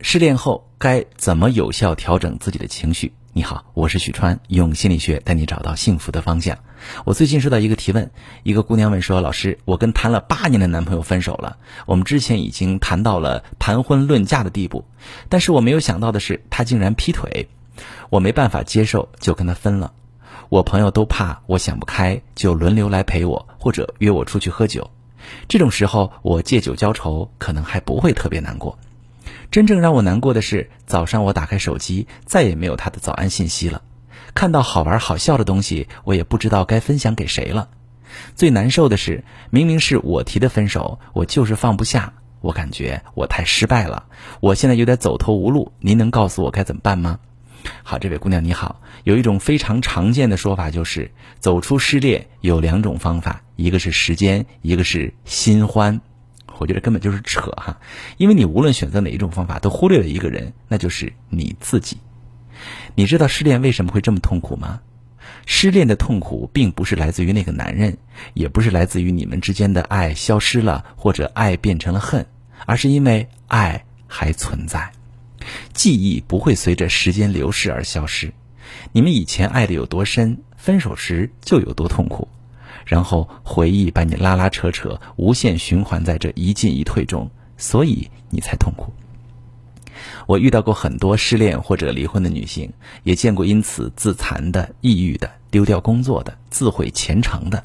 失恋后该怎么有效调整自己的情绪？你好，我是许川，用心理学带你找到幸福的方向。我最近收到一个提问，一个姑娘问说：“老师，我跟谈了八年的男朋友分手了，我们之前已经谈到了谈婚论嫁的地步，但是我没有想到的是，他竟然劈腿，我没办法接受，就跟他分了。我朋友都怕我想不开，就轮流来陪我，或者约我出去喝酒。这种时候，我借酒浇愁，可能还不会特别难过。”真正让我难过的是，早上我打开手机，再也没有他的早安信息了。看到好玩好笑的东西，我也不知道该分享给谁了。最难受的是，明明是我提的分手，我就是放不下。我感觉我太失败了，我现在有点走投无路。您能告诉我该怎么办吗？好，这位姑娘你好，有一种非常常见的说法就是，走出失恋有两种方法，一个是时间，一个是新欢。我觉得根本就是扯哈，因为你无论选择哪一种方法，都忽略了一个人，那就是你自己。你知道失恋为什么会这么痛苦吗？失恋的痛苦并不是来自于那个男人，也不是来自于你们之间的爱消失了或者爱变成了恨，而是因为爱还存在。记忆不会随着时间流逝而消失，你们以前爱的有多深，分手时就有多痛苦。然后回忆把你拉拉扯扯，无限循环在这一进一退中，所以你才痛苦。我遇到过很多失恋或者离婚的女性，也见过因此自残的、抑郁的、丢掉工作的、自毁前程的。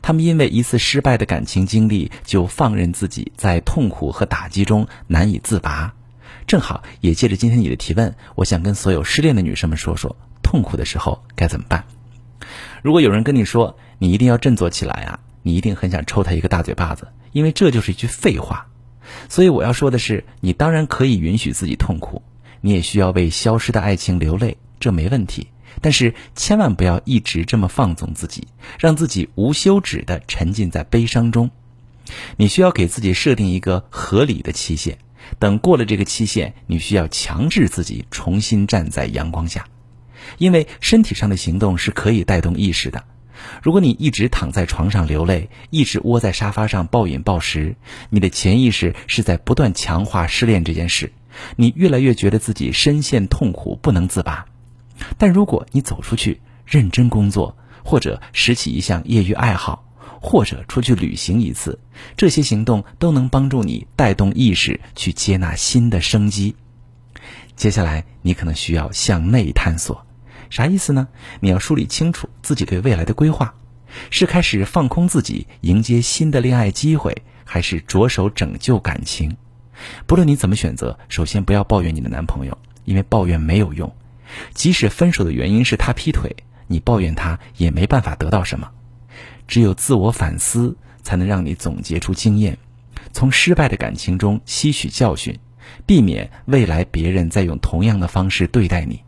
她们因为一次失败的感情经历，就放任自己在痛苦和打击中难以自拔。正好也借着今天你的提问，我想跟所有失恋的女生们说说，痛苦的时候该怎么办。如果有人跟你说，你一定要振作起来啊！你一定很想抽他一个大嘴巴子，因为这就是一句废话。所以我要说的是，你当然可以允许自己痛苦，你也需要为消失的爱情流泪，这没问题。但是千万不要一直这么放纵自己，让自己无休止的沉浸在悲伤中。你需要给自己设定一个合理的期限，等过了这个期限，你需要强制自己重新站在阳光下，因为身体上的行动是可以带动意识的。如果你一直躺在床上流泪，一直窝在沙发上暴饮暴食，你的潜意识是在不断强化失恋这件事。你越来越觉得自己深陷痛苦不能自拔。但如果你走出去，认真工作，或者拾起一项业余爱好，或者出去旅行一次，这些行动都能帮助你带动意识去接纳新的生机。接下来，你可能需要向内探索。啥意思呢？你要梳理清楚自己对未来的规划，是开始放空自己，迎接新的恋爱机会，还是着手拯救感情？不论你怎么选择，首先不要抱怨你的男朋友，因为抱怨没有用。即使分手的原因是他劈腿，你抱怨他也没办法得到什么。只有自我反思，才能让你总结出经验，从失败的感情中吸取教训，避免未来别人再用同样的方式对待你。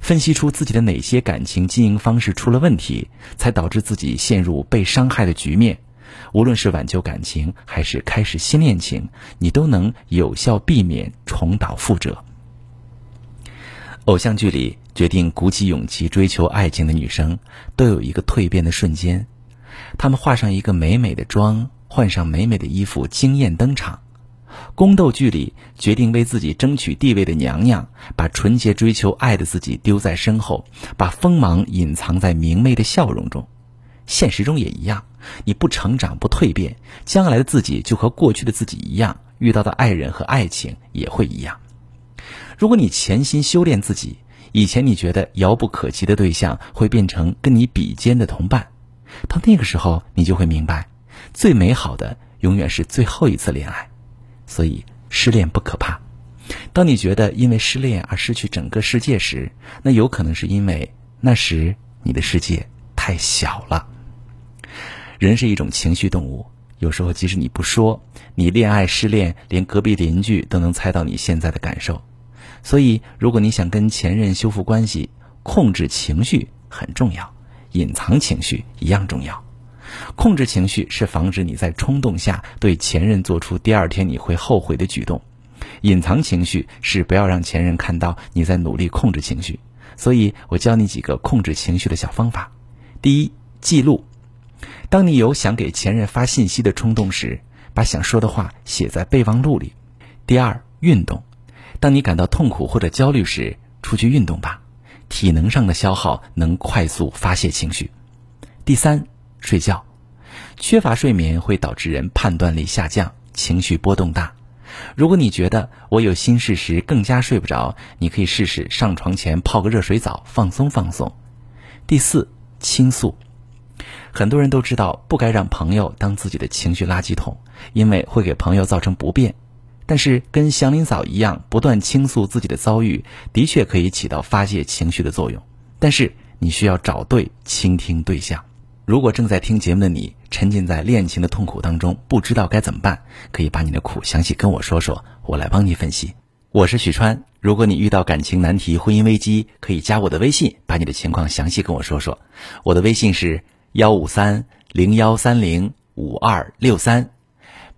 分析出自己的哪些感情经营方式出了问题，才导致自己陷入被伤害的局面。无论是挽救感情，还是开始新恋情，你都能有效避免重蹈覆辙。偶像剧里决定鼓起勇气追求爱情的女生，都有一个蜕变的瞬间。她们化上一个美美的妆，换上美美的衣服，惊艳登场。宫斗剧里决定为自己争取地位的娘娘，把纯洁追求爱的自己丢在身后，把锋芒隐藏在明媚的笑容中。现实中也一样，你不成长不蜕变，将来的自己就和过去的自己一样，遇到的爱人和爱情也会一样。如果你潜心修炼自己，以前你觉得遥不可及的对象会变成跟你比肩的同伴，到那个时候，你就会明白，最美好的永远是最后一次恋爱。所以失恋不可怕，当你觉得因为失恋而失去整个世界时，那有可能是因为那时你的世界太小了。人是一种情绪动物，有时候即使你不说，你恋爱失恋，连隔壁邻居都能猜到你现在的感受。所以，如果你想跟前任修复关系，控制情绪很重要，隐藏情绪一样重要。控制情绪是防止你在冲动下对前任做出第二天你会后悔的举动，隐藏情绪是不要让前任看到你在努力控制情绪。所以我教你几个控制情绪的小方法：第一，记录。当你有想给前任发信息的冲动时，把想说的话写在备忘录里。第二，运动。当你感到痛苦或者焦虑时，出去运动吧，体能上的消耗能快速发泄情绪。第三，睡觉，缺乏睡眠会导致人判断力下降，情绪波动大。如果你觉得我有心事时更加睡不着，你可以试试上床前泡个热水澡，放松放松。第四，倾诉。很多人都知道不该让朋友当自己的情绪垃圾桶，因为会给朋友造成不便。但是跟祥林嫂一样，不断倾诉自己的遭遇，的确可以起到发泄情绪的作用。但是你需要找对倾听对象。如果正在听节目的你沉浸在恋情的痛苦当中，不知道该怎么办，可以把你的苦详细跟我说说，我来帮你分析。我是许川，如果你遇到感情难题、婚姻危机，可以加我的微信，把你的情况详细跟我说说。我的微信是幺五三零幺三零五二六三，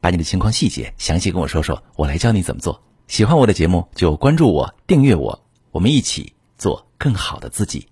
把你的情况细节详细跟我说说，我来教你怎么做。喜欢我的节目就关注我、订阅我，我们一起做更好的自己。